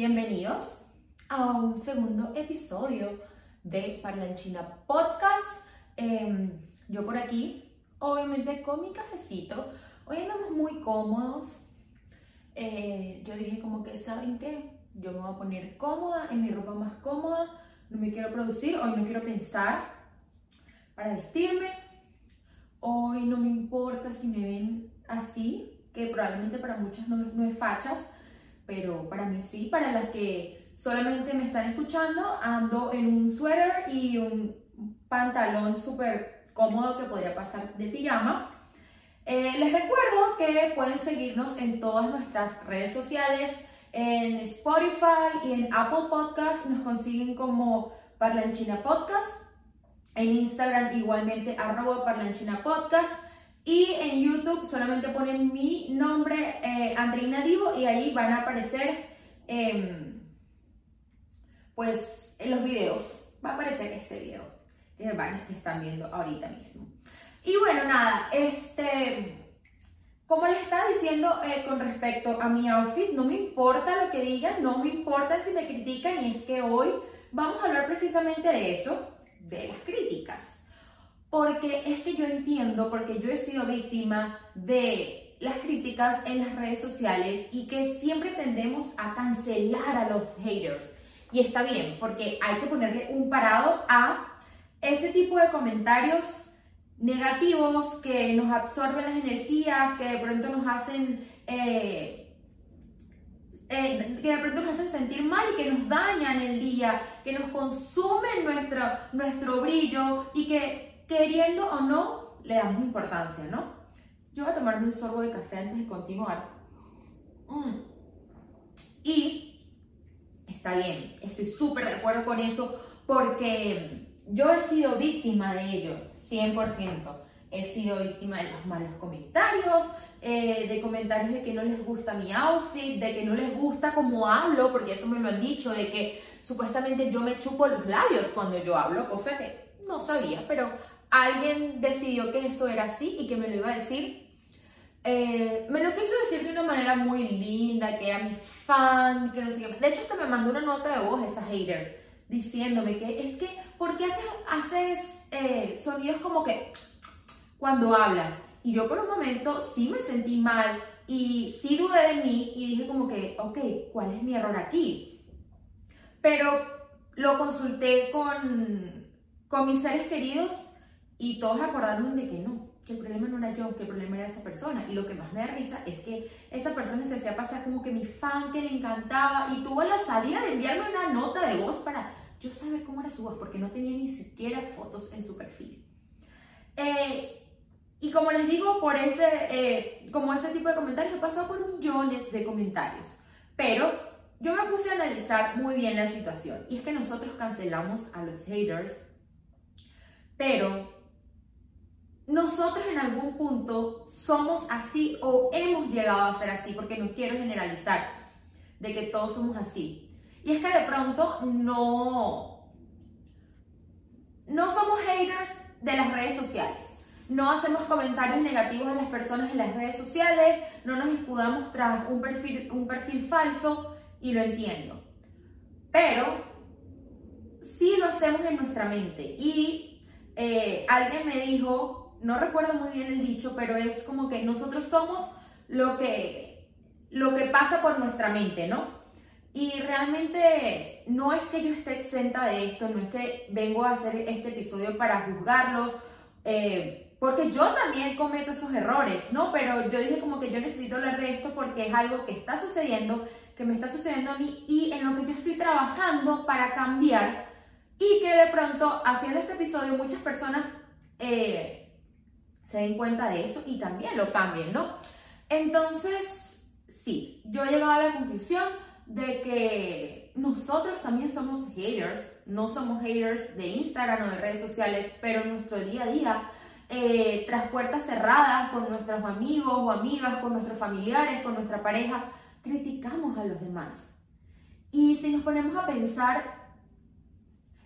Bienvenidos a un segundo episodio de Parlanchina Podcast. Em, yo por aquí, obviamente con mi cafecito. Hoy andamos muy cómodos. Eh, yo dije como que, ¿saben qué? Yo me voy a poner cómoda, en mi ropa más cómoda. No me quiero producir, hoy no quiero pensar para vestirme. Hoy no me importa si me ven así, que probablemente para muchas no, no es fachas, pero para mí sí, para las que solamente me están escuchando, ando en un suéter y un pantalón súper cómodo que podría pasar de pijama. Eh, les recuerdo que pueden seguirnos en todas nuestras redes sociales, en Spotify y en Apple Podcast, nos consiguen como Parlanchina Podcast, en Instagram igualmente arroba Parlanchina Podcast. Y en YouTube solamente ponen mi nombre, eh, Andreina Divo, y ahí van a aparecer, em, pues, en los videos. Va a aparecer este video que están viendo ahorita mismo. Y bueno, nada, este, como les estaba diciendo eh, con respecto a mi outfit, no me importa lo que digan, no me importa si me critican, y es que hoy vamos a hablar precisamente de eso, de las críticas. Porque es que yo entiendo, porque yo he sido víctima de las críticas en las redes sociales y que siempre tendemos a cancelar a los haters. Y está bien, porque hay que ponerle un parado a ese tipo de comentarios negativos que nos absorben las energías, que de pronto nos hacen... Eh, eh, que de pronto nos hacen sentir mal y que nos dañan el día, que nos consumen nuestro, nuestro brillo y que queriendo o no, le damos importancia, ¿no? Yo voy a tomarme un sorbo de café antes de continuar. Mm. Y está bien, estoy súper de acuerdo con eso porque yo he sido víctima de ello, 100%. He sido víctima de los malos comentarios, eh, de comentarios de que no les gusta mi outfit, de que no les gusta cómo hablo, porque eso me lo han dicho, de que supuestamente yo me chupo los labios cuando yo hablo, cosa que no sabía, pero alguien decidió que eso era así y que me lo iba a decir. Eh, me lo quiso decir de una manera muy linda, que era mi fan, que no sé qué. De hecho, hasta me mandó una nota de voz esa hater diciéndome que es que, ¿por qué haces, eh, sonidos como que cuando hablas? Y yo por un momento sí me sentí mal y sí dudé de mí y dije como que, ok, ¿cuál es mi error aquí? Pero lo consulté con, con mis seres queridos y todos acordaron de que no, que el problema no era yo, que el problema era esa persona. Y lo que más me da risa es que esa persona se hacía pasar como que mi fan, que le encantaba, y tuvo la osadía de enviarme una nota de voz para yo saber cómo era su voz, porque no tenía ni siquiera fotos en su perfil. Eh, y como les digo, por ese, eh, como ese tipo de comentarios, he pasado por millones de comentarios. Pero yo me puse a analizar muy bien la situación. Y es que nosotros cancelamos a los haters, pero nosotros en algún punto somos así o hemos llegado a ser así, porque no quiero generalizar de que todos somos así. Y es que de pronto no, no somos haters de las redes sociales. No hacemos comentarios negativos a las personas en las redes sociales, no nos escudamos tras un perfil, un perfil falso y lo entiendo. Pero sí lo hacemos en nuestra mente. Y eh, alguien me dijo no recuerdo muy bien el dicho, pero es como que nosotros somos lo que, lo que pasa por nuestra mente, ¿no? Y realmente no es que yo esté exenta de esto, no es que vengo a hacer este episodio para juzgarlos, eh, porque yo también cometo esos errores, ¿no? Pero yo dije como que yo necesito hablar de esto porque es algo que está sucediendo, que me está sucediendo a mí y en lo que yo estoy trabajando para cambiar y que de pronto haciendo este episodio muchas personas eh, se den cuenta de eso y también lo cambien, ¿no? Entonces, sí, yo he llegado a la conclusión de que nosotros también somos haters, no somos haters de Instagram o de redes sociales, pero en nuestro día a día, eh, tras puertas cerradas, con nuestros amigos o amigas, con nuestros familiares, con nuestra pareja, criticamos a los demás. Y si nos ponemos a pensar,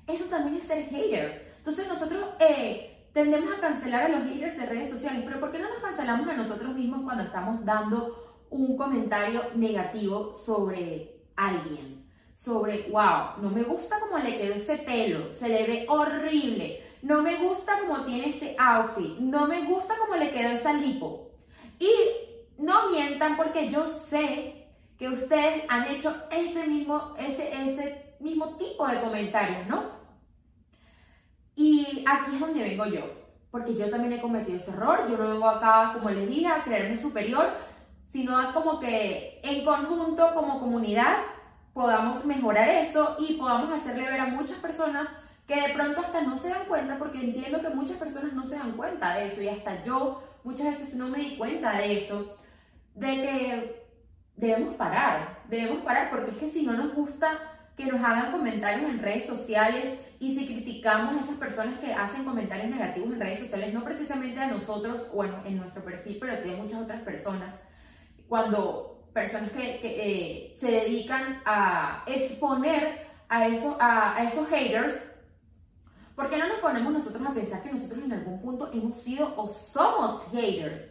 eso también es ser hater. Entonces nosotros eh, tendemos a cancelar a los haters de redes sociales, pero ¿por qué no nos cancelamos a nosotros mismos cuando estamos dando un comentario negativo sobre alguien? sobre, wow, no me gusta cómo le quedó ese pelo, se le ve horrible, no me gusta cómo tiene ese outfit, no me gusta cómo le quedó esa lipo. Y no mientan porque yo sé que ustedes han hecho ese mismo, ese, ese mismo tipo de comentarios, ¿no? Y aquí es donde vengo yo, porque yo también he cometido ese error, yo no vengo acá, como les dije, a creerme superior, sino como que en conjunto, como comunidad, podamos mejorar eso y podamos hacerle ver a muchas personas que de pronto hasta no se dan cuenta, porque entiendo que muchas personas no se dan cuenta de eso y hasta yo muchas veces no me di cuenta de eso, de que debemos parar, debemos parar, porque es que si no nos gusta que nos hagan comentarios en redes sociales y si criticamos a esas personas que hacen comentarios negativos en redes sociales, no precisamente a nosotros o en, nuestro perfil, pero sí a muchas otras personas, cuando personas que, eh, se dedican a exponer a, eso, a, a esos haters, ¿por qué no nos ponemos nosotros a pensar que nosotros en algún punto hemos sido o somos haters?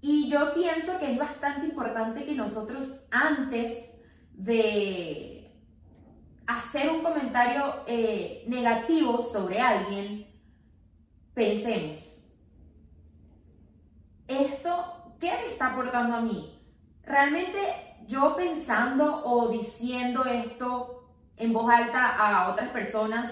Y yo pienso que es bastante importante que nosotros antes de hacer un comentario eh, negativo sobre alguien, pensemos, ¿esto qué me está aportando a mí? Realmente yo pensando o diciendo esto en voz alta a otras personas,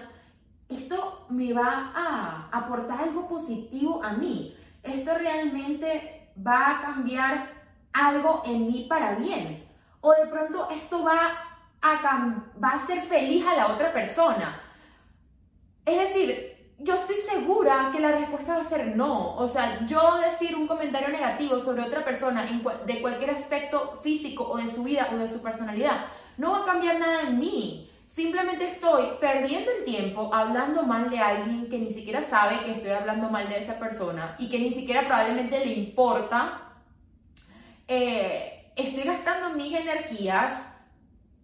esto me va a aportar algo positivo a mí. Esto realmente va a cambiar algo en mí para bien. O de pronto esto va a, va a ser feliz a la otra persona. Es decir, yo estoy segura que la respuesta va a ser no. O sea, yo decir un comentario negativo sobre otra persona de cualquier aspecto físico o de su vida o de su personalidad no va a cambiar nada en mí. Simplemente estoy perdiendo el tiempo hablando mal de alguien que ni siquiera sabe que estoy hablando mal de esa persona y que ni siquiera probablemente le importa. Eh, estoy gastando mis energías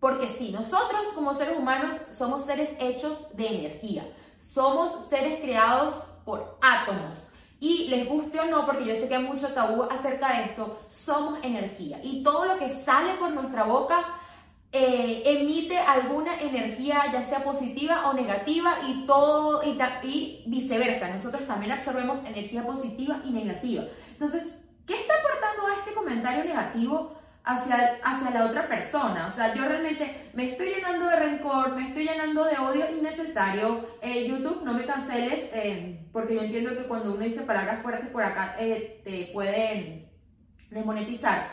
porque sí, nosotros como seres humanos somos seres hechos de energía. Somos seres creados por átomos. Y les guste o no, porque yo sé que hay mucho tabú acerca de esto, somos energía. Y todo lo que sale por nuestra boca eh, emite alguna energía, ya sea positiva o negativa, y todo, y, viceversa. Nosotros también absorbemos energía positiva y negativa. Entonces, ¿qué está aportando a este comentario negativo hacia, hacia la otra persona? O sea, yo realmente me estoy llenando de rencor, me estoy llenando de odio innecesario. Eh, YouTube, no me canceles, eh, porque yo entiendo que cuando uno dice palabras fuertes por acá, te pueden desmonetizar.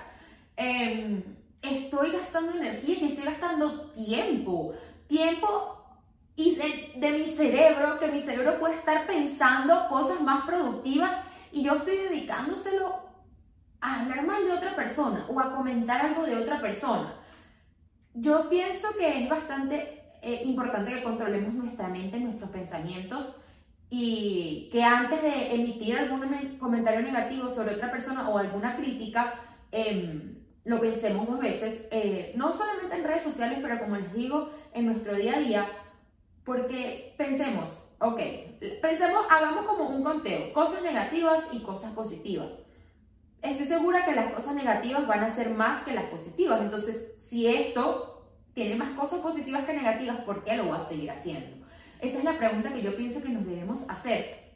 Em, estoy gastando energía y estoy gastando tiempo. Tiempo y de, mi cerebro, que mi cerebro puede estar pensando cosas más productivas y yo estoy dedicándoselo a hablar mal de otra persona o a comentar algo de otra persona. Yo pienso que es bastante eh, importante que controlemos nuestra mente, nuestros pensamientos y que antes de emitir algún comentario negativo sobre otra persona o alguna crítica, eh, lo pensemos dos veces, eh, no solamente en redes sociales, pero como les digo, en nuestro día a día, porque pensemos, ok, pensemos, hagamos como un conteo, cosas negativas y cosas positivas. Estoy segura que las cosas negativas van a ser más que las positivas, entonces si esto tiene más cosas positivas que negativas, ¿por qué lo va a seguir haciendo? Esa es la pregunta que yo pienso que nos debemos hacer.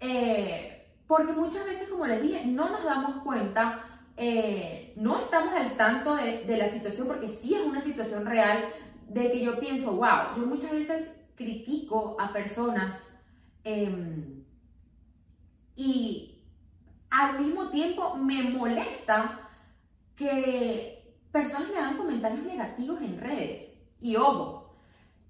Eh, porque muchas veces, como les dije, no nos damos cuenta eh, no estamos al tanto de, la situación porque sí es una situación real de que yo pienso, wow, yo muchas veces critico a personas em, y al mismo tiempo me molesta que personas me hagan comentarios negativos en redes. Y ojo,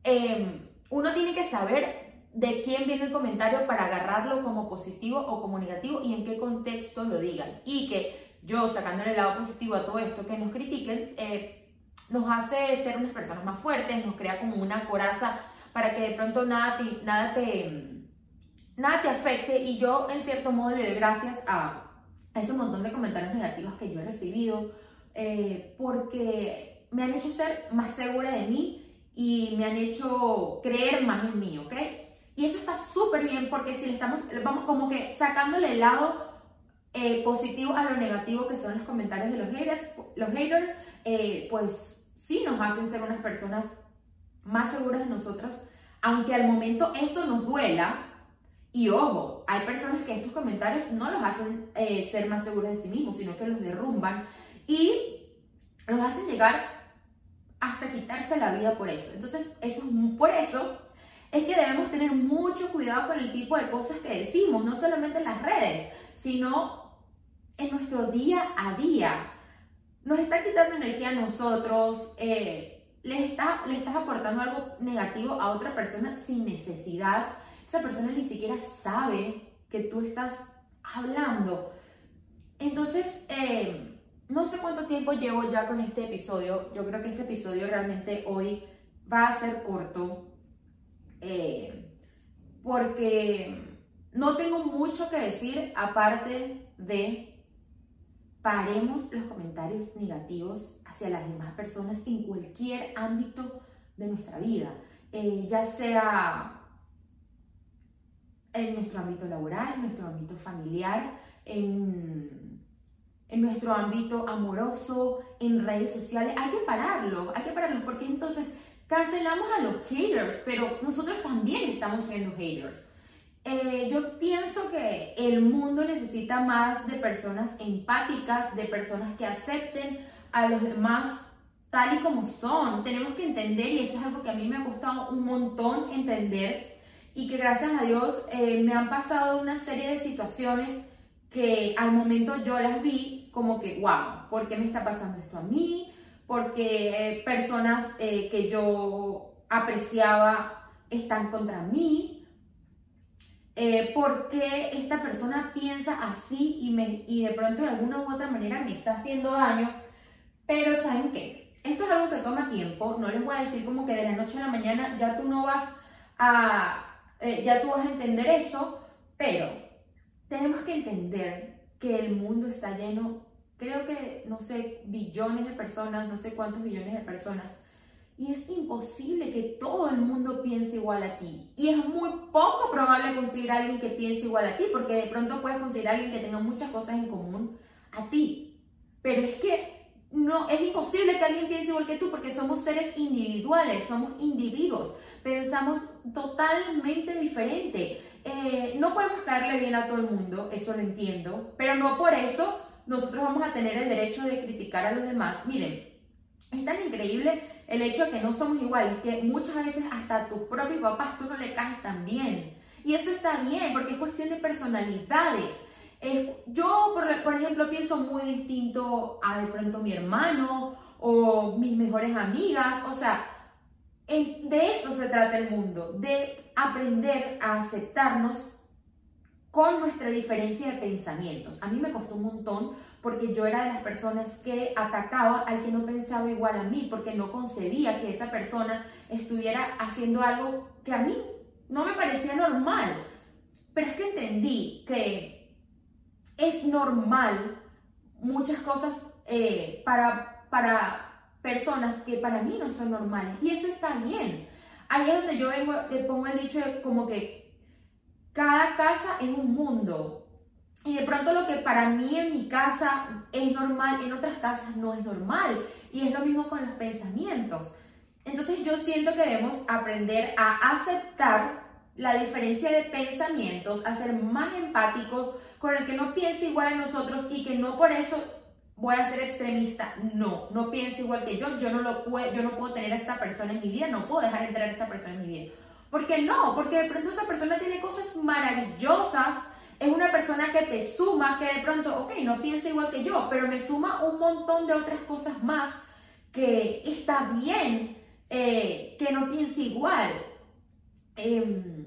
em, uno tiene que saber de quién viene el comentario para agarrarlo como positivo o como negativo y en qué contexto lo digan. Y que yo sacándole el lado positivo a todo esto que nos critiquen, eh, nos hace ser unas personas más fuertes, nos crea como una coraza para que de pronto nada te, nada te, nada te afecte y yo en cierto modo le doy gracias a, ese montón de comentarios negativos que yo he recibido eh, porque me han hecho ser más segura de mí y me han hecho creer más en mí, ¿ok? Y eso está súper bien porque si le estamos, vamos como que sacándole el lado eh, positivo a lo negativo que son los comentarios de los haters, los haters eh, pues sí nos hacen ser unas personas más seguras de nosotras, aunque al momento eso nos duela. Y ojo, hay personas que estos comentarios no los hacen eh, ser más seguros de sí mismos, sino que los derrumban y los hacen llegar hasta quitarse la vida por eso. Entonces, eso, por eso es que debemos tener mucho cuidado con el tipo de cosas que decimos, no solamente en las redes, sino en nuestro día a día. Nos está quitando energía a nosotros, eh, está, le estás aportando algo negativo a otra persona sin necesidad. Esa persona ni siquiera sabe que tú estás hablando. Entonces, eh, no sé cuánto tiempo llevo ya con este episodio. Yo creo que este episodio realmente hoy va a ser corto. Eh, porque no tengo mucho que decir aparte de paremos los comentarios negativos hacia las demás personas en cualquier ámbito de nuestra vida, eh, ya sea en nuestro ámbito laboral, en nuestro ámbito familiar, en en nuestro ámbito amoroso, en redes sociales. Hay que pararlo, hay que pararlo, porque entonces cancelamos a los haters, pero nosotros también estamos siendo haters. Eh, yo pienso que el mundo necesita más de personas empáticas, de personas que acepten a los demás tal y como son. Tenemos que entender, y eso es algo que a mí me ha costado un montón entender, y que gracias a Dios eh, me han pasado una serie de situaciones que al momento yo las vi como que, wow, ¿por qué me está pasando esto a mí? Porque eh, personas eh, que yo apreciaba están contra mí. ¿Por qué esta persona piensa así y, me, y de pronto de alguna u otra manera me está haciendo daño? Pero ¿saben qué? Esto es algo que toma tiempo. No les voy a decir como que de la noche a la mañana ya tú no vas a, ya tú vas a entender eso, pero tenemos que entender que el mundo está lleno, creo que, no sé, billones de personas, no sé cuántos billones de personas, y es imposible que todo el mundo piense igual a ti. Y es muy poco probable conseguir a alguien que piense igual a ti, porque de pronto puedes conseguir a alguien que tenga muchas cosas en común a ti. Pero es que no, es imposible que alguien piense igual que tú, porque somos seres individuales, somos individuos, pensamos totalmente diferente. Eh, no podemos caerle bien a todo el mundo, eso lo entiendo, pero no por eso nosotros vamos a tener el derecho de criticar a los demás. Miren, es tan increíble el hecho de que no somos iguales, que muchas veces hasta tus propios papás tú no le caes tan bien. Y eso está bien, porque es cuestión de personalidades. yo, por, ejemplo, pienso muy distinto a de pronto mi hermano o mis mejores amigas. O sea, de eso se trata el mundo, de aprender a aceptarnos con nuestra diferencia de pensamientos. A mí me costó un montón porque yo era de las personas que atacaba al que no pensaba igual a mí, porque no concebía que esa persona estuviera haciendo algo que a mí no me parecía normal. Pero es que entendí que es normal muchas cosas eh, para, para personas que para mí no son normales. Y eso está bien. Ahí es donde yo vengo, pongo el dicho de como que cada casa es un mundo. Y de pronto lo que para mí en mi casa es normal, en otras casas no es normal. Y es lo mismo con los pensamientos. Entonces yo siento que debemos aprender a aceptar la diferencia de pensamientos, a ser más empáticos con el que no piensa igual a nosotros y que no por eso voy a ser extremista. No, no pienso igual que yo. Yo no, lo puedo, yo no puedo tener a esta persona en mi vida, no puedo dejar entrar a esta persona en mi vida. ¿Por qué no? Porque de pronto esa persona tiene cosas maravillosas. Es una persona que te suma, que de pronto, ok, no piensa igual que yo, pero me suma un montón de otras cosas más que está bien eh, que no piense igual. Em,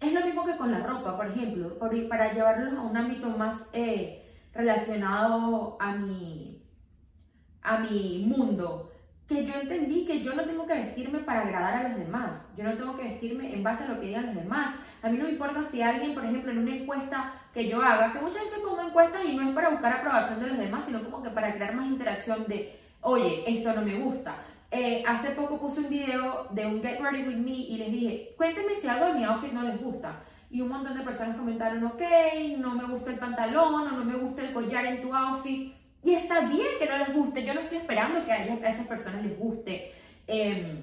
es lo mismo que con la ropa, por ejemplo, para llevarlo a un ámbito más eh, relacionado a mi, a mi mundo, que yo entendí que yo no tengo que vestirme para agradar a los demás, yo no tengo que vestirme en base a lo que digan los demás. A mí no me importa si alguien, por ejemplo, en una encuesta que yo haga, que muchas veces pongo encuestas y no es para buscar aprobación de los demás, sino como que para crear más interacción de, oye, esto no me gusta. Eh, hace poco puse un video de un Get Ready With Me y les dije, cuéntenme si algo de mi outfit no les gusta y un montón de personas comentaron, ok, no me gusta el pantalón o no me gusta el collar en tu outfit. Y está bien que no les guste, yo no estoy esperando que a, esas personas les guste eh,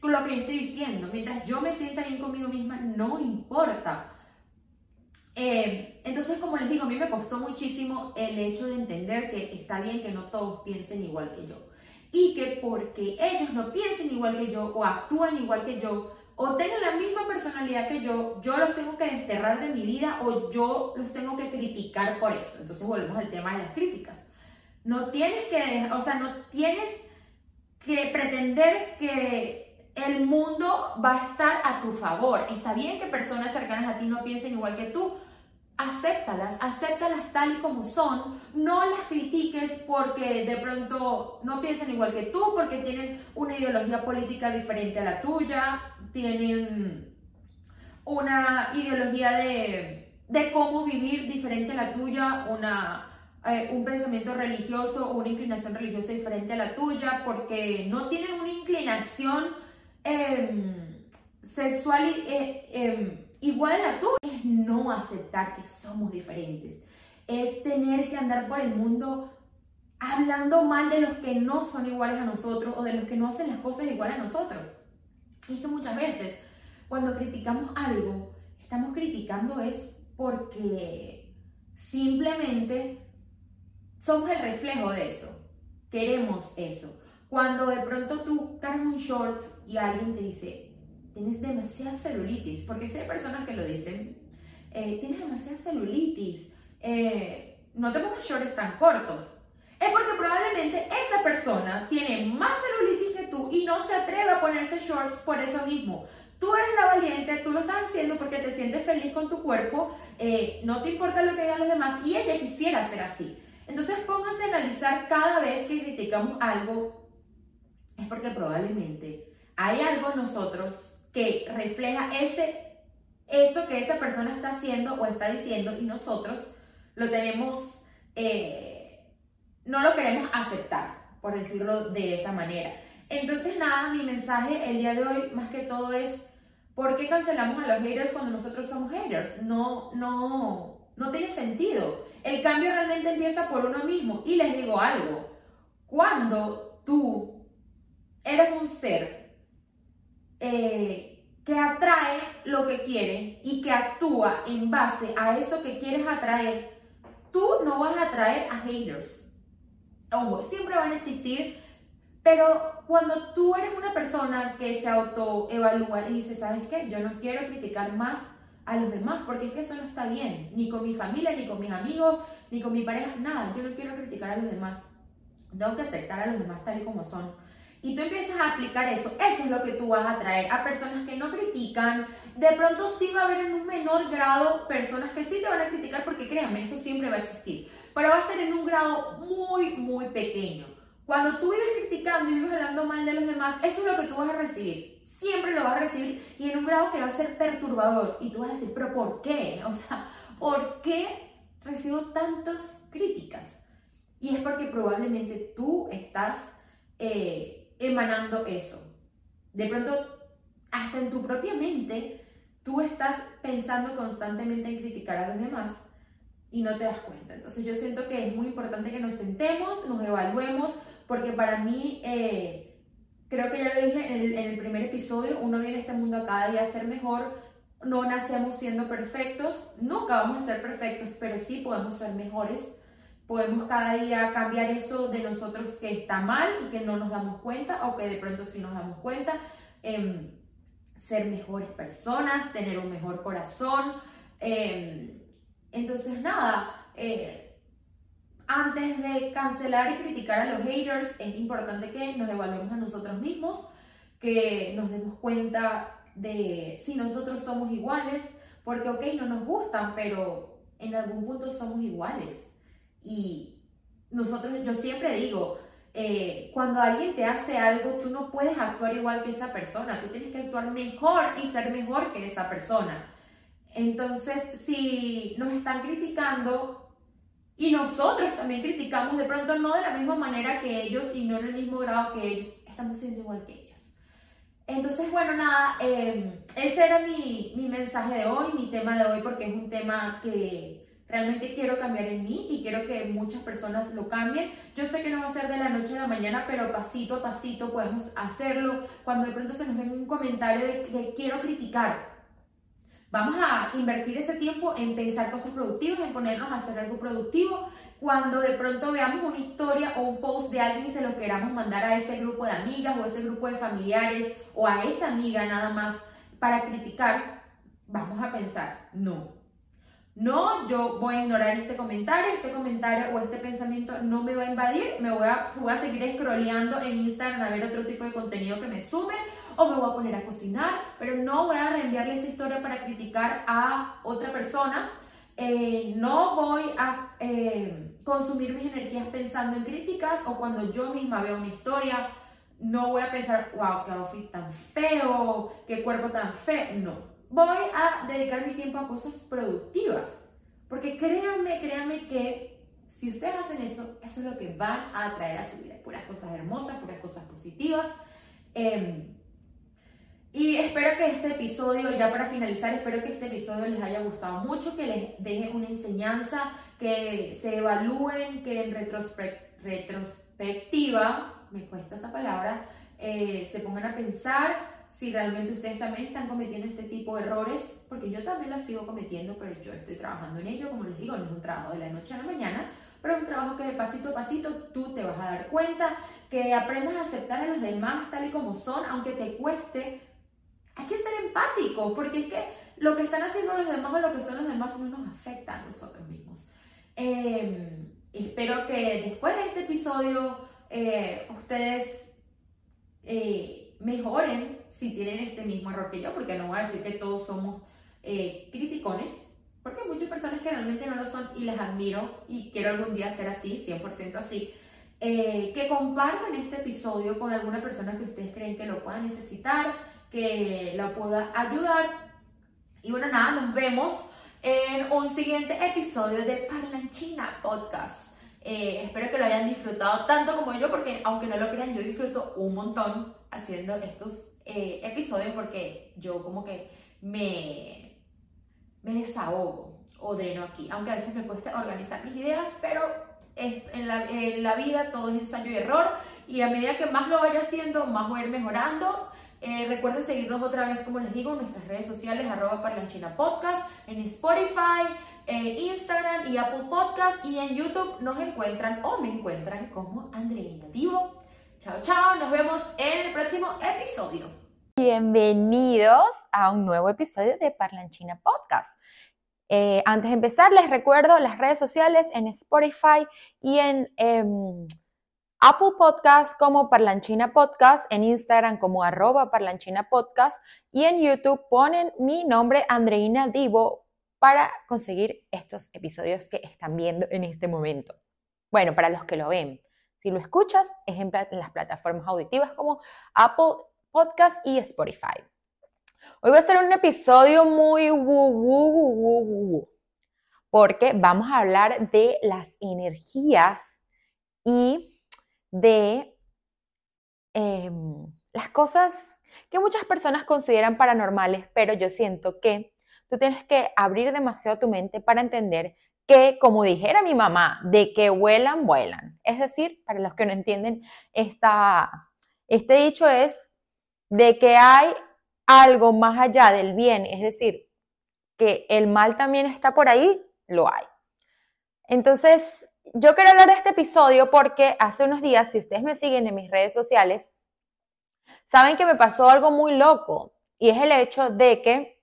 lo que yo estoy vistiendo. Mientras yo me sienta bien conmigo misma, no importa. Eh, entonces, como les digo, a mí me costó muchísimo el hecho de entender que está bien que no todos piensen igual que yo. Y que porque ellos no piensen igual que yo o actúan igual que yo o tengan la misma personalidad que yo, yo los tengo que desterrar de mi vida o yo los tengo que criticar por eso. Entonces volvemos al tema de las críticas. No tienes que, o sea, no tienes que pretender que el mundo va a estar a tu favor. Está bien que personas cercanas a ti no piensen igual que tú, acéptalas, acéptalas tal y como son, no las critiques porque de pronto no piensan igual que tú, porque tienen una ideología política diferente a la tuya, tienen una ideología de, de cómo vivir diferente a la tuya, una, eh, un pensamiento religioso o una inclinación religiosa diferente a la tuya, porque no tienen una inclinación em, sexual. Eh, em, igual a tú, es no aceptar que somos diferentes. Es tener que andar por el mundo hablando mal de los que no son iguales a nosotros o de los que no hacen las cosas igual a nosotros. Y es que muchas veces cuando criticamos algo, estamos criticando es porque simplemente somos el reflejo de eso. Queremos eso. Cuando de pronto tú cargas un short y alguien te dice, tienes demasiada celulitis, porque hay personas que lo dicen, eh, tienes demasiada celulitis, eh, no te pongas shorts tan cortos. Es porque probablemente esa persona tiene más celulitis que tú y no se atreve a ponerse shorts por eso mismo. Tú eres la valiente, tú lo estás haciendo porque te sientes feliz con tu cuerpo, eh, no te importa lo que digan los demás y ella quisiera ser así. Entonces pónganse a analizar cada vez que criticamos algo, es porque probablemente hay algo en nosotros que refleja ese, eso que esa persona está haciendo o está diciendo y nosotros lo tenemos, eh, no lo queremos aceptar, por decirlo de esa manera. Entonces, nada, mi mensaje el día de hoy, más que todo, es ¿por qué cancelamos a los haters cuando nosotros somos haters? No, no, no tiene sentido. El cambio realmente empieza por uno mismo. Y les digo algo, cuando tú eres un ser eh, que atrae lo que quiere y que actúa en base a eso que quieres atraer, tú no vas a atraer a haters. Siempre van a existir, pero cuando tú eres una persona que se autoevalúa y dice, ¿sabes qué? Yo no quiero criticar más a los demás porque es que eso no está bien, ni con mi familia, ni con mis amigos, ni con mi pareja, nada, yo no quiero criticar a los demás. Tengo que aceptar a los demás tal y como son y tú empiezas a aplicar eso, eso es lo que tú vas a traer a personas que no critican. De pronto sí va a haber en un menor grado personas que sí te van a criticar porque créanme, eso siempre va a existir, pero va a ser en un grado muy, muy pequeño. Cuando tú vives criticando y vives hablando mal de los demás, eso es lo que tú vas a recibir. Siempre lo vas a recibir y en un grado que va a ser perturbador. Y tú vas a decir, pero ¿por qué? O sea, ¿por qué recibo tantas críticas? Y es porque probablemente tú estás... Eh, emanando eso. De pronto, hasta en tu propia mente, tú estás pensando constantemente en criticar a los demás y no te das cuenta. Entonces yo siento que es muy importante que nos sentemos, nos evaluemos, porque para mí, eh, creo que ya lo dije en el, primer episodio, uno viene a este mundo cada día a ser mejor, no nacemos siendo perfectos, nunca vamos a ser perfectos, pero sí podemos ser mejores podemos cada día cambiar eso de nosotros que está mal y que no nos damos cuenta o que de pronto sí nos damos cuenta. Em, ser mejores personas, tener un mejor corazón. Em, entonces, nada, eh, antes de cancelar y criticar a los haters, es importante que nos evaluemos a nosotros mismos, que nos demos cuenta de si nosotros somos iguales, porque, ok, no nos gustan, pero en algún punto somos iguales. Y nosotros, yo siempre digo, eh, cuando alguien te hace algo, tú no puedes actuar igual que esa persona, tú tienes que actuar mejor y ser mejor que esa persona. Entonces, si nos están criticando y nosotros también criticamos, de pronto no de la misma manera que ellos y no en el mismo grado que ellos, estamos siendo igual que ellos. Entonces, bueno, nada, em, ese era mi, mi mensaje de hoy, mi tema de hoy, porque es un tema que realmente quiero cambiar en mí y quiero que muchas personas lo cambien. Yo sé que no va a ser de la noche a la mañana, pero pasito a pasito podemos hacerlo. Cuando de pronto se nos venga un comentario de, de quiero criticar, Vamos a invertir ese tiempo en pensar cosas productivas, en ponernos a hacer algo productivo. Cuando de pronto veamos una historia o un post de alguien y se lo queramos mandar a ese grupo de amigas o ese grupo de familiares o a esa amiga nada más para criticar, vamos a pensar, no. No, yo voy a ignorar este comentario, este comentario o este pensamiento no me va a invadir, me voy a, voy a seguir scrolleando en Instagram a ver otro tipo de contenido que me sume o me voy a poner a cocinar, pero no voy a reenviarle esa historia para criticar a otra persona. Eh, no voy a eh, consumir mis energías pensando en críticas o cuando yo misma veo una historia, no voy a pensar, wow, qué outfit tan feo, qué cuerpo tan feo. No, voy a dedicar mi tiempo a cosas productivas. Porque créanme, créanme que si ustedes hacen eso, eso es lo que van a atraer a su vida. Puras cosas hermosas, puras cosas positivas. Eh, y espero que este episodio, ya para finalizar, espero que este episodio les haya gustado mucho, que les deje una enseñanza, que se evalúen, que en retrospectiva, me cuesta esa palabra, eh, se pongan a pensar si realmente ustedes también están cometiendo este tipo de errores, porque yo también lo sigo cometiendo, pero yo estoy trabajando en ello, como les digo, no es un trabajo de la noche a la mañana, pero es un trabajo que de pasito a pasito tú te vas a dar cuenta, que aprendas a aceptar a los demás tal y como son, aunque te cueste hay que ser empáticos, porque es que lo que están haciendo los demás o lo que son los demás no nos afecta a nosotros mismos. Em, espero que después de este episodio eh, ustedes eh, mejoren si tienen este mismo error que yo, porque no voy a decir que todos somos eh, criticones, porque hay muchas personas que realmente no lo son y les admiro y quiero algún día ser así, 100% así. que compartan este episodio con alguna persona que ustedes creen que lo pueda necesitar que la pueda ayudar. Y bueno, nada, nos vemos en un siguiente episodio de Parlanchina Podcast. Eh, espero que lo hayan disfrutado tanto como yo, porque aunque no lo crean, yo disfruto un montón haciendo estos eh, episodios porque yo como que me, me desahogo o dreno aquí, aunque a veces me cuesta organizar mis ideas, pero en la, en la vida todo es ensayo y error y a medida que más lo vaya haciendo, más voy a ir mejorando eh, recuerden seguirnos otra vez, como les digo, en nuestras redes sociales, arroba parlanchina podcast, en Spotify, Instagram y Apple Podcast. Y en YouTube nos encuentran o me encuentran como Andreina Divo. Chao, chao, nos vemos en el próximo episodio. Bienvenidos a un nuevo episodio de Parlanchina Podcast. Eh, antes de empezar, les recuerdo las redes sociales en Spotify y en... Em, Apple Podcast como Parlanchina Podcast, en Instagram como arroba Parlanchina Podcast y en YouTube ponen mi nombre Andreina Divo para conseguir estos episodios que están viendo en este momento. Bueno, para los que lo ven, si lo escuchas es en, las plataformas auditivas como Apple Podcast y Spotify. Hoy va a ser un episodio muy porque vamos a hablar de las energías y de em, las cosas que muchas personas consideran paranormales, pero yo siento que tú tienes que abrir demasiado tu mente para entender que, como dijera mi mamá, de que vuelan, vuelan. Es decir, para los que no entienden, esta, este dicho es de que hay algo más allá del bien, es decir, que el mal también está por ahí, lo hay. Entonces, yo quiero hablar de este episodio porque hace unos días, si ustedes me siguen en mis redes sociales, saben que me pasó algo muy loco y es el hecho de que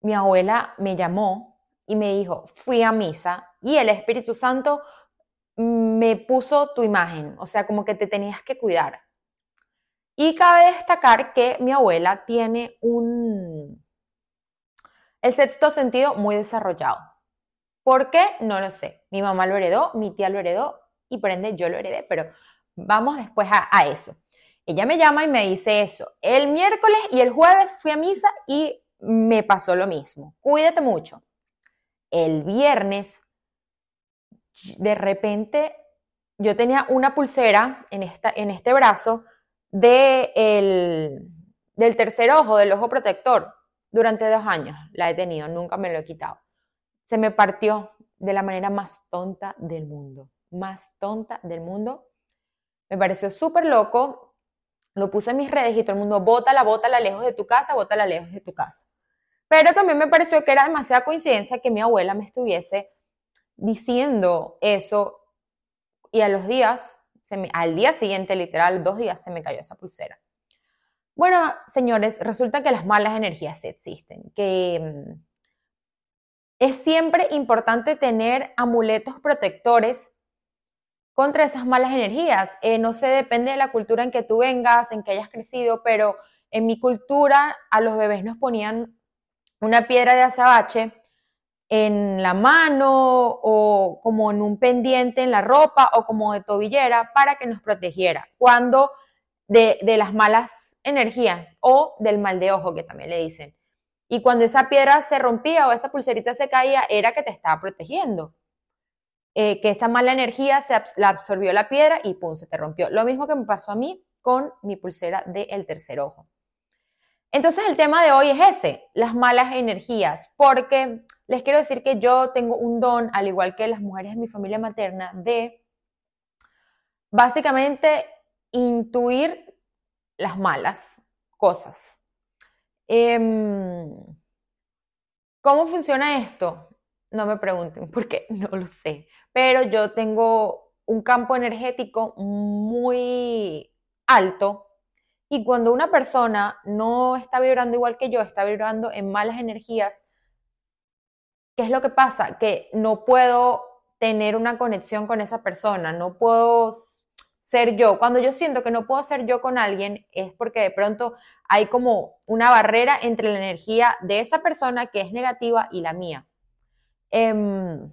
mi abuela me llamó y me dijo, fui a misa y el Espíritu Santo me puso tu imagen, o sea, como que te tenías que cuidar. Y cabe destacar que mi abuela tiene un el sexto sentido muy desarrollado. ¿Por qué? No lo sé. Mi mamá lo heredó, mi tía lo heredó y por ende yo lo heredé, pero vamos después a, eso. Ella me llama y me dice eso. El miércoles y el jueves fui a misa y me pasó lo mismo. Cuídate mucho. El viernes, de repente, yo tenía una pulsera en, esta, en este brazo de del tercer ojo, del ojo protector. Durante dos años la he tenido, nunca me lo he quitado se me partió de la manera más tonta del mundo, más tonta del mundo. Me pareció súper loco, lo puse en mis redes y todo el mundo, bótala, bótala lejos de tu casa, bótala lejos de tu casa. Pero también me pareció que era demasiada coincidencia que mi abuela me estuviese diciendo eso y a los días, al día siguiente, literal, dos días, se me cayó esa pulsera. Bueno, señores, resulta que las malas energías existen, que mm, es siempre importante tener amuletos protectores contra esas malas energías. Eh, no sé, depende de la cultura en que tú vengas, en que hayas crecido, pero en mi cultura a los bebés nos ponían una piedra de azabache en la mano o como en un pendiente en la ropa o como de tobillera para que nos protegiera cuando de, de las malas energías o del mal de ojo que también le dicen. Y cuando esa piedra se rompía o esa pulserita se caía, era que te estaba protegiendo. Eh, que esa mala energía se la absorbió la piedra y pum, se te rompió. Lo mismo que me pasó a mí con mi pulsera del tercer ojo. Entonces el tema de hoy es ese, las malas energías, porque les quiero decir que yo tengo un don, al igual que las mujeres de mi familia materna, de básicamente intuir las malas cosas. Em, ¿Cómo funciona esto? No me pregunten porque no lo sé, pero yo tengo un campo energético muy alto y cuando una persona no está vibrando igual que yo, está vibrando en malas energías, ¿qué es lo que pasa? Que no puedo tener una conexión con esa persona, no puedo ser yo. Cuando yo siento que no puedo ser yo con alguien, es porque de pronto hay como una barrera entre la energía de esa persona que es negativa y la mía. Em,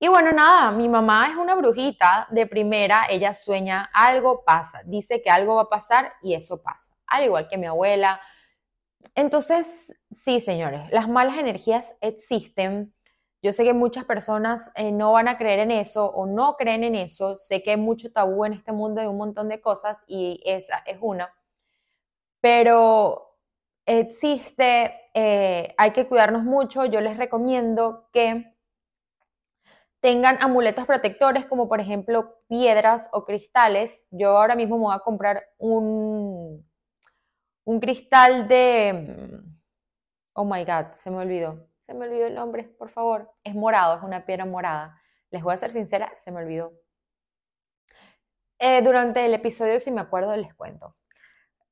y bueno, nada, mi mamá es una brujita de primera, ella sueña algo pasa, dice que algo va a pasar y eso pasa, al igual que mi abuela. Entonces, sí, señores, las malas energías existen. Yo sé que muchas personas eh, no van a creer en eso o no creen en eso. Sé que hay mucho tabú en este mundo de un montón de cosas y esa es una. Pero existe, eh, hay que cuidarnos mucho. Yo les recomiendo que tengan amuletos protectores como por ejemplo piedras o cristales. Yo ahora mismo me voy a comprar un, un cristal de... Oh my god, se me olvidó. Se me olvidó el nombre, por favor. Es morado, es una piedra morada. Les voy a ser sincera, se me olvidó. Eh, durante el episodio, si me acuerdo, les cuento.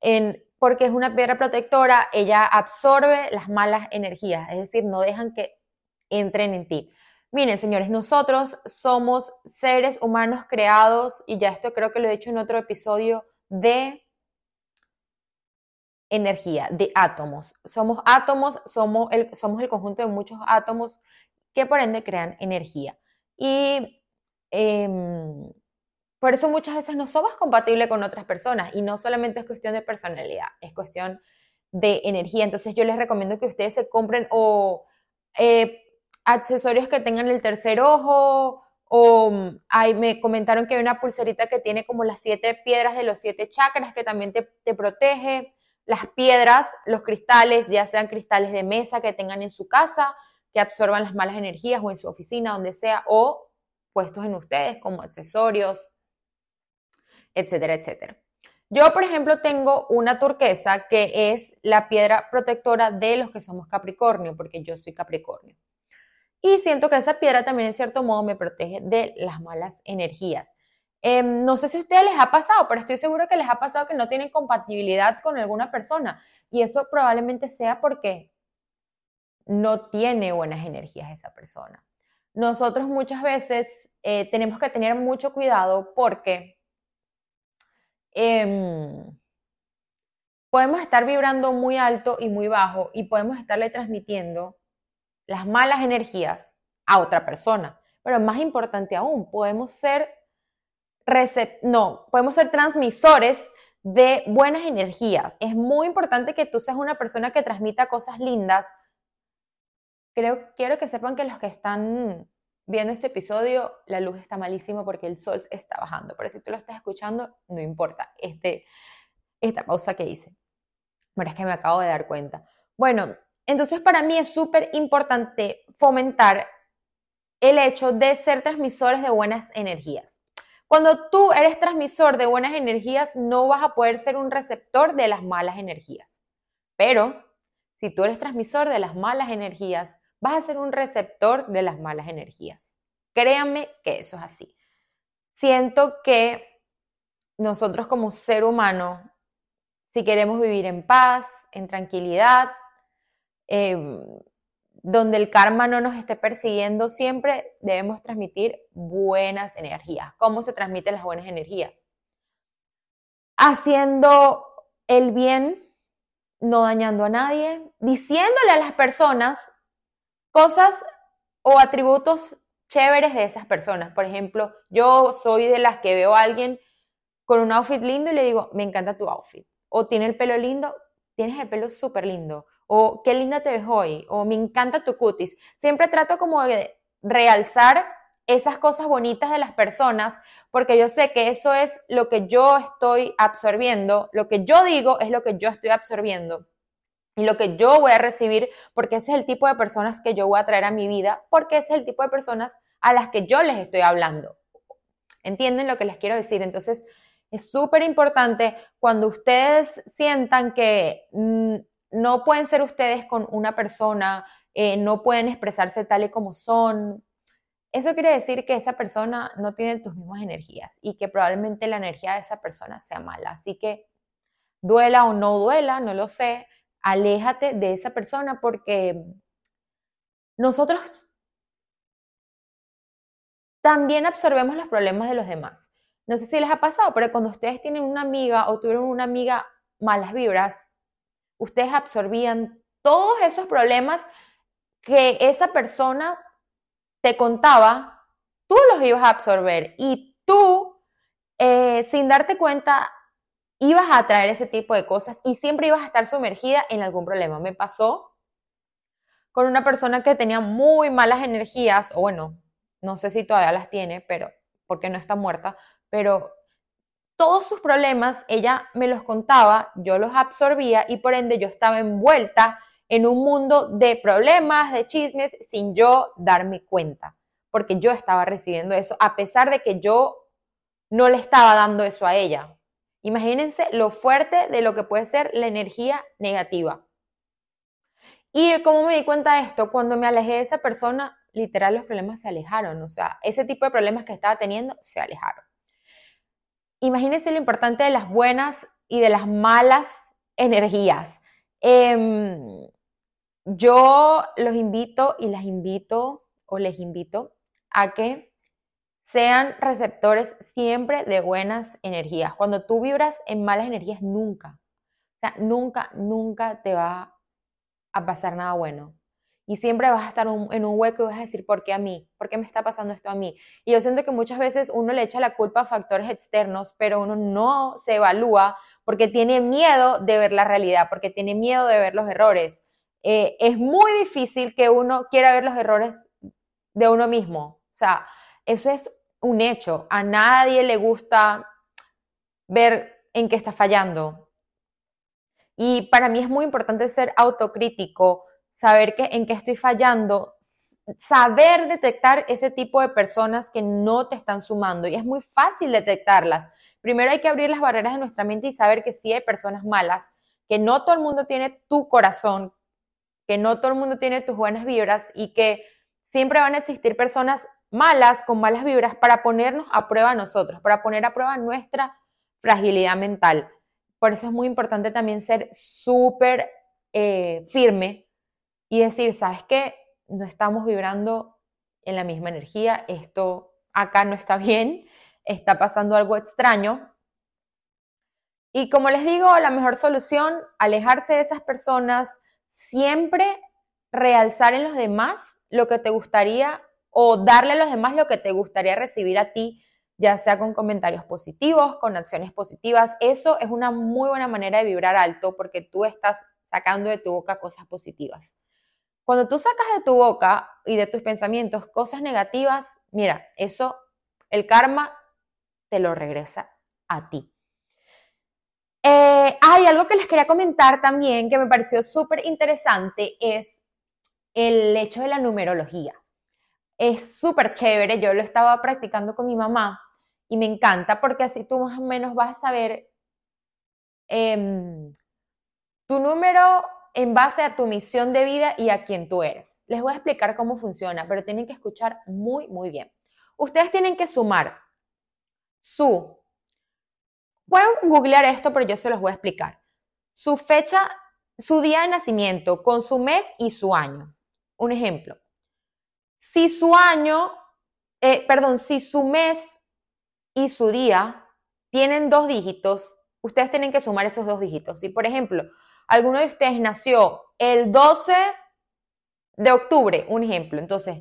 En, porque es una piedra protectora, ella absorbe las malas energías, es decir, no dejan que entren en ti. Miren, señores, nosotros somos seres humanos creados, y ya esto creo que lo he dicho en otro episodio, de energía, de átomos. Somos átomos, somos el, somos el conjunto de muchos átomos que por ende crean energía. Y em, por eso muchas veces no somos compatibles con otras personas y no solamente es cuestión de personalidad, es cuestión de energía. Entonces yo les recomiendo que ustedes se compren o... Eh, accesorios que tengan el tercer ojo, o mm, me comentaron que hay una pulserita que tiene como las siete piedras de los siete chakras que también te, te, protege. Las piedras, los cristales, ya sean cristales de mesa que tengan en su casa, que absorban las malas energías o en su oficina, donde sea, o puestos en ustedes como accesorios, etcétera, etcétera. Yo, por ejemplo, tengo una turquesa que es la piedra protectora de los que somos Capricornio, porque yo soy Capricornio. Y siento que esa piedra también en cierto modo me protege de las malas energías. Em, no sé si a ustedes les ha pasado, pero estoy seguro que les ha pasado que no tienen compatibilidad con alguna persona. Y eso probablemente sea porque no tiene buenas energías esa persona. Nosotros muchas veces eh, tenemos que tener mucho cuidado porque em, podemos estar vibrando muy alto y muy bajo y podemos estarle transmitiendo las malas energías a otra persona. Pero más importante aún, podemos ser no, podemos ser transmisores de buenas energías. Es muy importante que tú seas una persona que transmita cosas lindas. Creo, quiero que sepan que los que están viendo este episodio, la luz está malísima porque el sol está bajando. Pero si tú lo estás escuchando, no importa este, esta pausa que hice. Pero es que me acabo de dar cuenta. Bueno, entonces, para mí es súper importante fomentar el hecho de ser transmisores de buenas energías. Cuando tú eres transmisor de buenas energías, no vas a poder ser un receptor de las malas energías. Pero si tú eres transmisor de las malas energías, vas a ser un receptor de las malas energías. Créanme que eso es así. Siento que nosotros como ser humano, si queremos vivir en paz, en tranquilidad, em, donde el karma no nos esté persiguiendo, siempre debemos transmitir buenas energías. ¿Cómo se transmiten las buenas energías? Haciendo el bien, no dañando a nadie, diciéndole a las personas cosas o atributos chéveres de esas personas. Por ejemplo, yo soy de las que veo a alguien con un outfit lindo y le digo, me encanta tu outfit. O tiene el pelo lindo, tienes el pelo súper lindo. O qué linda te ves hoy. O me encanta tu cutis. Siempre trato como de realzar esas cosas bonitas de las personas, porque yo sé que eso es lo que yo estoy absorbiendo, lo que yo digo es lo que yo estoy absorbiendo y lo que yo voy a recibir, porque ese es el tipo de personas que yo voy a traer a mi vida, porque ese es el tipo de personas a las que yo les estoy hablando. ¿Entienden lo que les quiero decir? Entonces, es súper importante cuando ustedes sientan que mm, no pueden ser ustedes con una persona, eh, no pueden expresarse tal y como son. Eso quiere decir que esa persona no tiene tus mismas energías y que probablemente la energía de esa persona sea mala. Así que duela o no duela, no lo sé, aléjate de esa persona porque nosotros también absorbemos los problemas de los demás. No sé si les ha pasado, pero cuando ustedes tienen una amiga o tuvieron una amiga malas vibras, ustedes absorbían todos esos problemas que esa persona te contaba, tú los ibas a absorber y tú, eh, sin darte cuenta, ibas a atraer ese tipo de cosas y siempre ibas a estar sumergida en algún problema. Me pasó con una persona que tenía muy malas energías, o bueno, no sé si todavía las tiene, pero porque no está muerta, pero todos sus problemas ella me los contaba, yo los absorbía y por ende yo estaba envuelta en un mundo de problemas, de chismes, sin yo darme cuenta, porque yo estaba recibiendo eso, a pesar de que yo no le estaba dando eso a ella. Imagínense lo fuerte de lo que puede ser la energía negativa. Y cómo me di cuenta de esto, cuando me alejé de esa persona, literal los problemas se alejaron, o sea, ese tipo de problemas que estaba teniendo se alejaron. Imagínense lo importante de las buenas y de las malas energías. Em, yo los invito y las invito o les invito a que sean receptores siempre de buenas energías. Cuando tú vibras en malas energías, nunca, o sea, nunca, nunca te va a pasar nada bueno. Y siempre vas a estar en un hueco y vas a decir, ¿por qué a mí? ¿Por qué me está pasando esto a mí? Y yo siento que muchas veces uno le echa la culpa a factores externos, pero uno no se evalúa porque tiene miedo de ver la realidad, porque tiene miedo de ver los errores. Eh, es muy difícil que uno quiera ver los errores de uno mismo. O sea, eso es un hecho. A nadie le gusta ver en qué está fallando. Y para mí es muy importante ser autocrítico, saber que, en qué estoy fallando, saber detectar ese tipo de personas que no te están sumando. Y es muy fácil detectarlas. Primero hay que abrir las barreras de nuestra mente y saber que sí hay personas malas, que no todo el mundo tiene tu corazón, que no todo el mundo tiene tus buenas vibras y que siempre van a existir personas malas, con malas vibras, para ponernos a prueba a nosotros, para poner a prueba nuestra fragilidad mental. Por eso es muy importante también ser súper eh, firme y decir, ¿sabes qué? No estamos vibrando en la misma energía, esto acá no está bien, está pasando algo extraño. Y como les digo, la mejor solución, alejarse de esas personas, siempre realzar en los demás lo que te gustaría o darle a los demás lo que te gustaría recibir a ti, ya sea con comentarios positivos, con acciones positivas. Eso es una muy buena manera de vibrar alto porque tú estás sacando de tu boca cosas positivas. Cuando tú sacas de tu boca y de tus pensamientos cosas negativas, mira, eso, el karma te lo regresa a ti. Eh, hay algo que les quería comentar también que me pareció súper interesante, es el hecho de la numerología. es súper chévere. Yo lo estaba practicando con mi mamá y me encanta porque así tú más o menos vas a saber em, tu número en base a tu misión de vida y a quién tú eres. Les voy a explicar cómo funciona, pero tienen que escuchar muy, muy bien. Ustedes tienen que sumar su, pueden googlear esto, pero yo se los voy a explicar. Su fecha, su día de nacimiento con su mes y su año. Un ejemplo. Si su año, eh, perdón, si su mes y su día tienen dos dígitos, ustedes tienen que sumar esos dos dígitos. Si, por ejemplo, alguno de ustedes nació el 12 de octubre, un ejemplo, entonces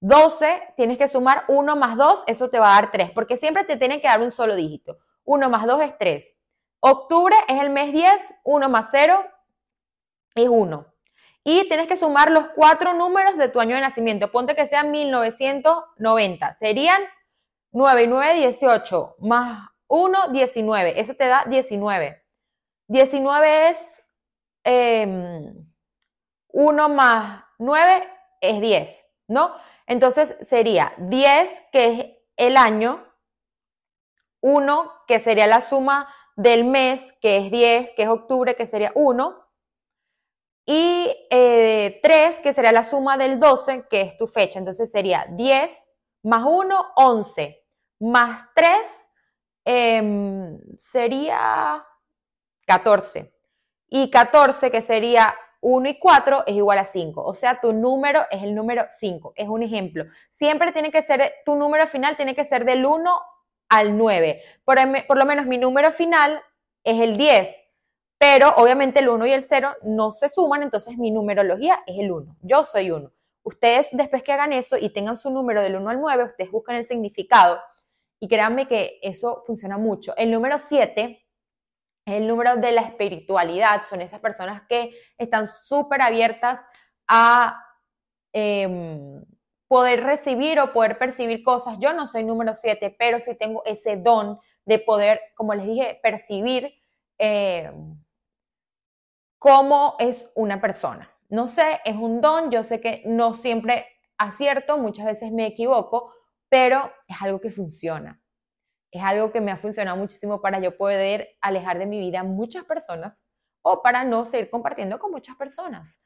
12 tienes que sumar 1 más 2, eso te va a dar 3, porque siempre te tienen que dar un solo dígito. 1 más 2 es 3. Octubre es el mes 10, 1 más 0 es 1. Y tienes que sumar los cuatro números de tu año de nacimiento. Ponte que sean 1990. Serían 9 y 9, 18, más 1, 19. Eso te da 19. 19 es 1 em, más 9 es 10, ¿no? Entonces sería 10, que es el año, 1, que sería la suma del mes, que es 10, que es octubre, que sería 1, y 3, eh, que sería la suma del 12, que es tu fecha. Entonces sería 10 más 1, 11, más 3 em, sería 14. Y 14, que sería 1 y 4, es igual a 5. O sea, tu número es el número 5. Es un ejemplo. Siempre tiene que ser, tu número final tiene que ser del 1 al 9. Por, por lo menos mi número final es el 10. Pero obviamente el 1 y el 0 no se suman, entonces mi numerología es el 1. Yo soy 1. Ustedes después que hagan eso y tengan su número del 1 al 9, ustedes buscan el significado y créanme que eso funciona mucho. El número 7 es el número de la espiritualidad, son esas personas que están súper abiertas a em, poder recibir o poder percibir cosas. Yo no soy número 7, pero sí tengo ese don de poder, como les dije, percibir. Em, cómo es una persona. No sé, es un don, yo sé que no siempre acierto, muchas veces me equivoco, pero es algo que funciona. Es algo que me ha funcionado muchísimo para yo poder alejar de mi vida muchas personas o para no seguir compartiendo con muchas personas.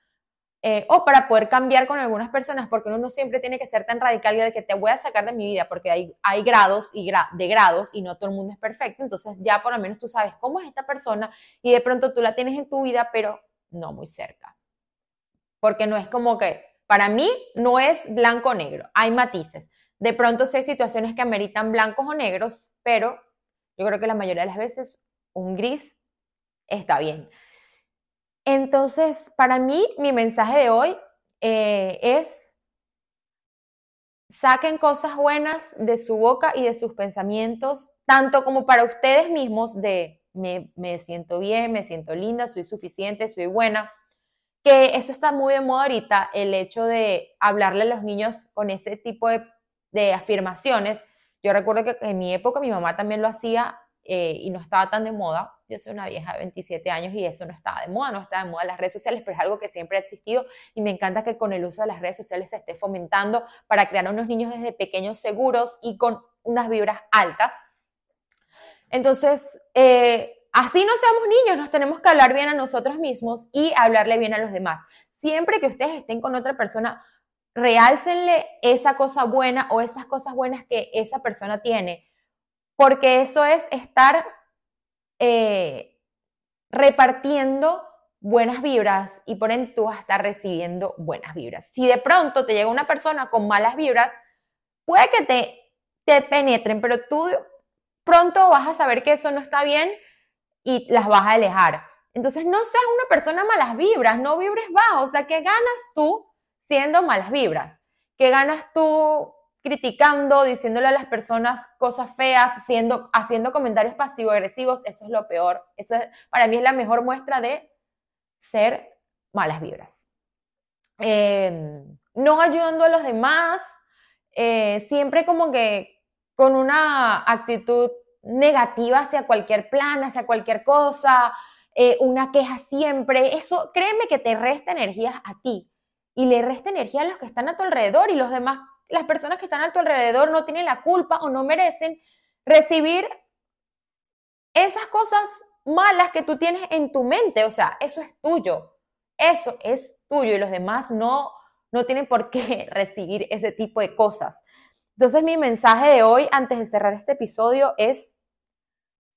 Eh, o para poder cambiar con algunas personas, porque uno no siempre tiene que ser tan radical de que te voy a sacar de mi vida, porque hay, hay grados y de grados y no todo el mundo es perfecto, entonces ya por lo menos tú sabes cómo es esta persona y de pronto tú la tienes en tu vida, pero no muy cerca. Porque no es como que, para mí no es blanco o negro, hay matices. De pronto sí hay situaciones que ameritan blancos o negros, pero yo creo que la mayoría de las veces un gris está bien. Entonces, para mí, mi mensaje de hoy eh, es, saquen cosas buenas de su boca y de sus pensamientos, tanto como para ustedes mismos de me, me siento bien, me siento linda, soy suficiente, soy buena, que eso está muy de moda ahorita, el hecho de hablarle a los niños con ese tipo de, de afirmaciones. Yo recuerdo que en mi época mi mamá también lo hacía eh, y no estaba tan de moda. Yo soy una vieja de 27 años y eso no estaba de moda, no estaba de moda las redes sociales, pero es algo que siempre ha existido y me encanta que con el uso de las redes sociales se esté fomentando para crear unos niños desde pequeños seguros y con unas vibras altas. Entonces, eh, así no seamos niños, nos tenemos que hablar bien a nosotros mismos y hablarle bien a los demás. Siempre que ustedes estén con otra persona, realcenle esa cosa buena o esas cosas buenas que esa persona tiene porque eso es estar eh, repartiendo buenas vibras y por ende tú vas a estar recibiendo buenas vibras. Si de pronto te llega una persona con malas vibras, puede que te, te penetren, pero tú pronto vas a saber que eso no está bien y las vas a alejar. Entonces no seas una persona malas vibras, no vibres bajo, o sea, ¿qué ganas tú siendo malas vibras? ¿Qué ganas tú criticando, diciéndole a las personas cosas feas, haciendo, haciendo comentarios pasivo-agresivos, eso es lo peor. Eso para mí es la mejor muestra de ser malas vibras. Em, no ayudando a los demás, eh, siempre como que con una actitud negativa hacia cualquier plan, hacia cualquier cosa, eh, una queja siempre, eso créeme que te resta energías a ti y le resta energía a los que están a tu alrededor y los demás las personas que están a tu alrededor no tienen la culpa o no merecen recibir esas cosas malas que tú tienes en tu mente. O sea, eso es tuyo. Eso es tuyo y los demás no, no tienen por qué recibir ese tipo de cosas. Entonces mi mensaje de hoy, antes de cerrar este episodio, es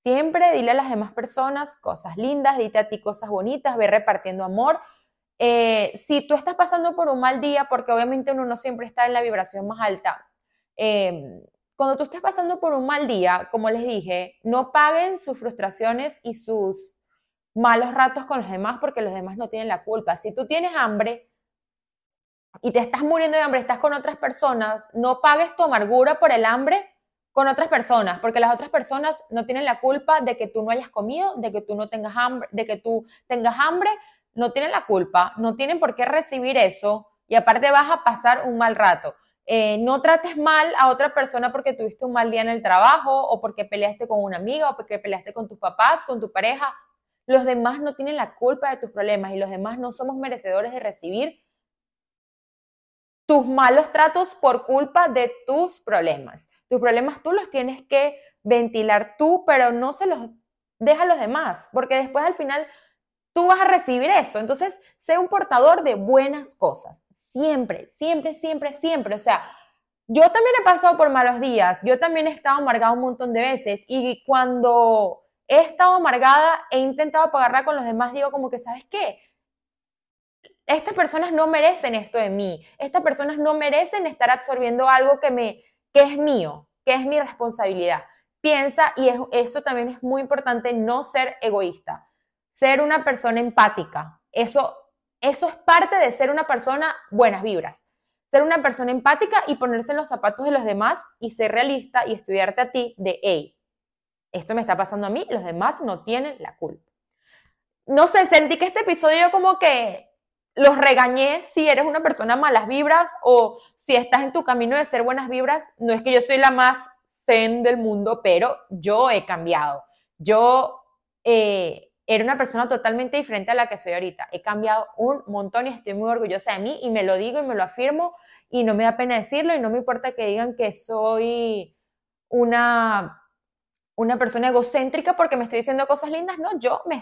siempre dile a las demás personas cosas lindas, dite a ti cosas bonitas, ve repartiendo amor. Eh, si tú estás pasando por un mal día, porque obviamente uno no siempre está en la vibración más alta, eh, cuando tú estés pasando por un mal día, como les dije, no paguen sus frustraciones y sus malos ratos con los demás porque los demás no tienen la culpa. Si tú tienes hambre y te estás muriendo de hambre, estás con otras personas, no pagues tu amargura por el hambre con otras personas, porque las otras personas no tienen la culpa de que tú no hayas comido, de que tú no tengas hambre, de que tú tengas hambre, no tienen la culpa, no tienen por qué recibir eso y aparte vas a pasar un mal rato. Eh, no trates mal a otra persona porque tuviste un mal día en el trabajo o porque peleaste con una amiga o porque peleaste con tus papás, con tu pareja. Los demás no tienen la culpa de tus problemas y los demás no somos merecedores de recibir tus malos tratos por culpa de tus problemas. Tus problemas tú los tienes que ventilar tú, pero no se los deja a los demás, porque después al final tú vas a recibir eso. Entonces, sé un portador de buenas cosas. Siempre, siempre, siempre, siempre. O sea, yo también he pasado por malos días, yo también he estado amargada un montón de veces y cuando he estado amargada, he intentado pagarla con los demás, digo como que, ¿sabes qué? Estas personas no merecen esto de mí, estas personas no merecen estar absorbiendo algo que, me, que es mío, que es mi responsabilidad. Piensa, y eso también es muy importante, no ser egoísta, ser una persona empática. Eso eso es parte de ser una persona buenas vibras. Ser una persona empática y ponerse en los zapatos de los demás y ser realista y estudiarte a ti de, hey, esto me está pasando a mí, los demás no tienen la culpa. No sé, sentí que este episodio como que los regañé si eres una persona malas vibras o si estás en tu camino de ser buenas vibras. No es que yo soy la más zen del mundo, pero yo he cambiado. Yo eh, era una persona totalmente diferente a la que soy ahorita. He cambiado un montón y estoy muy orgullosa de mí y me lo digo y me lo afirmo y no me da pena decirlo y no me importa que digan que soy una, una persona egocéntrica porque me estoy diciendo cosas lindas. No, yo me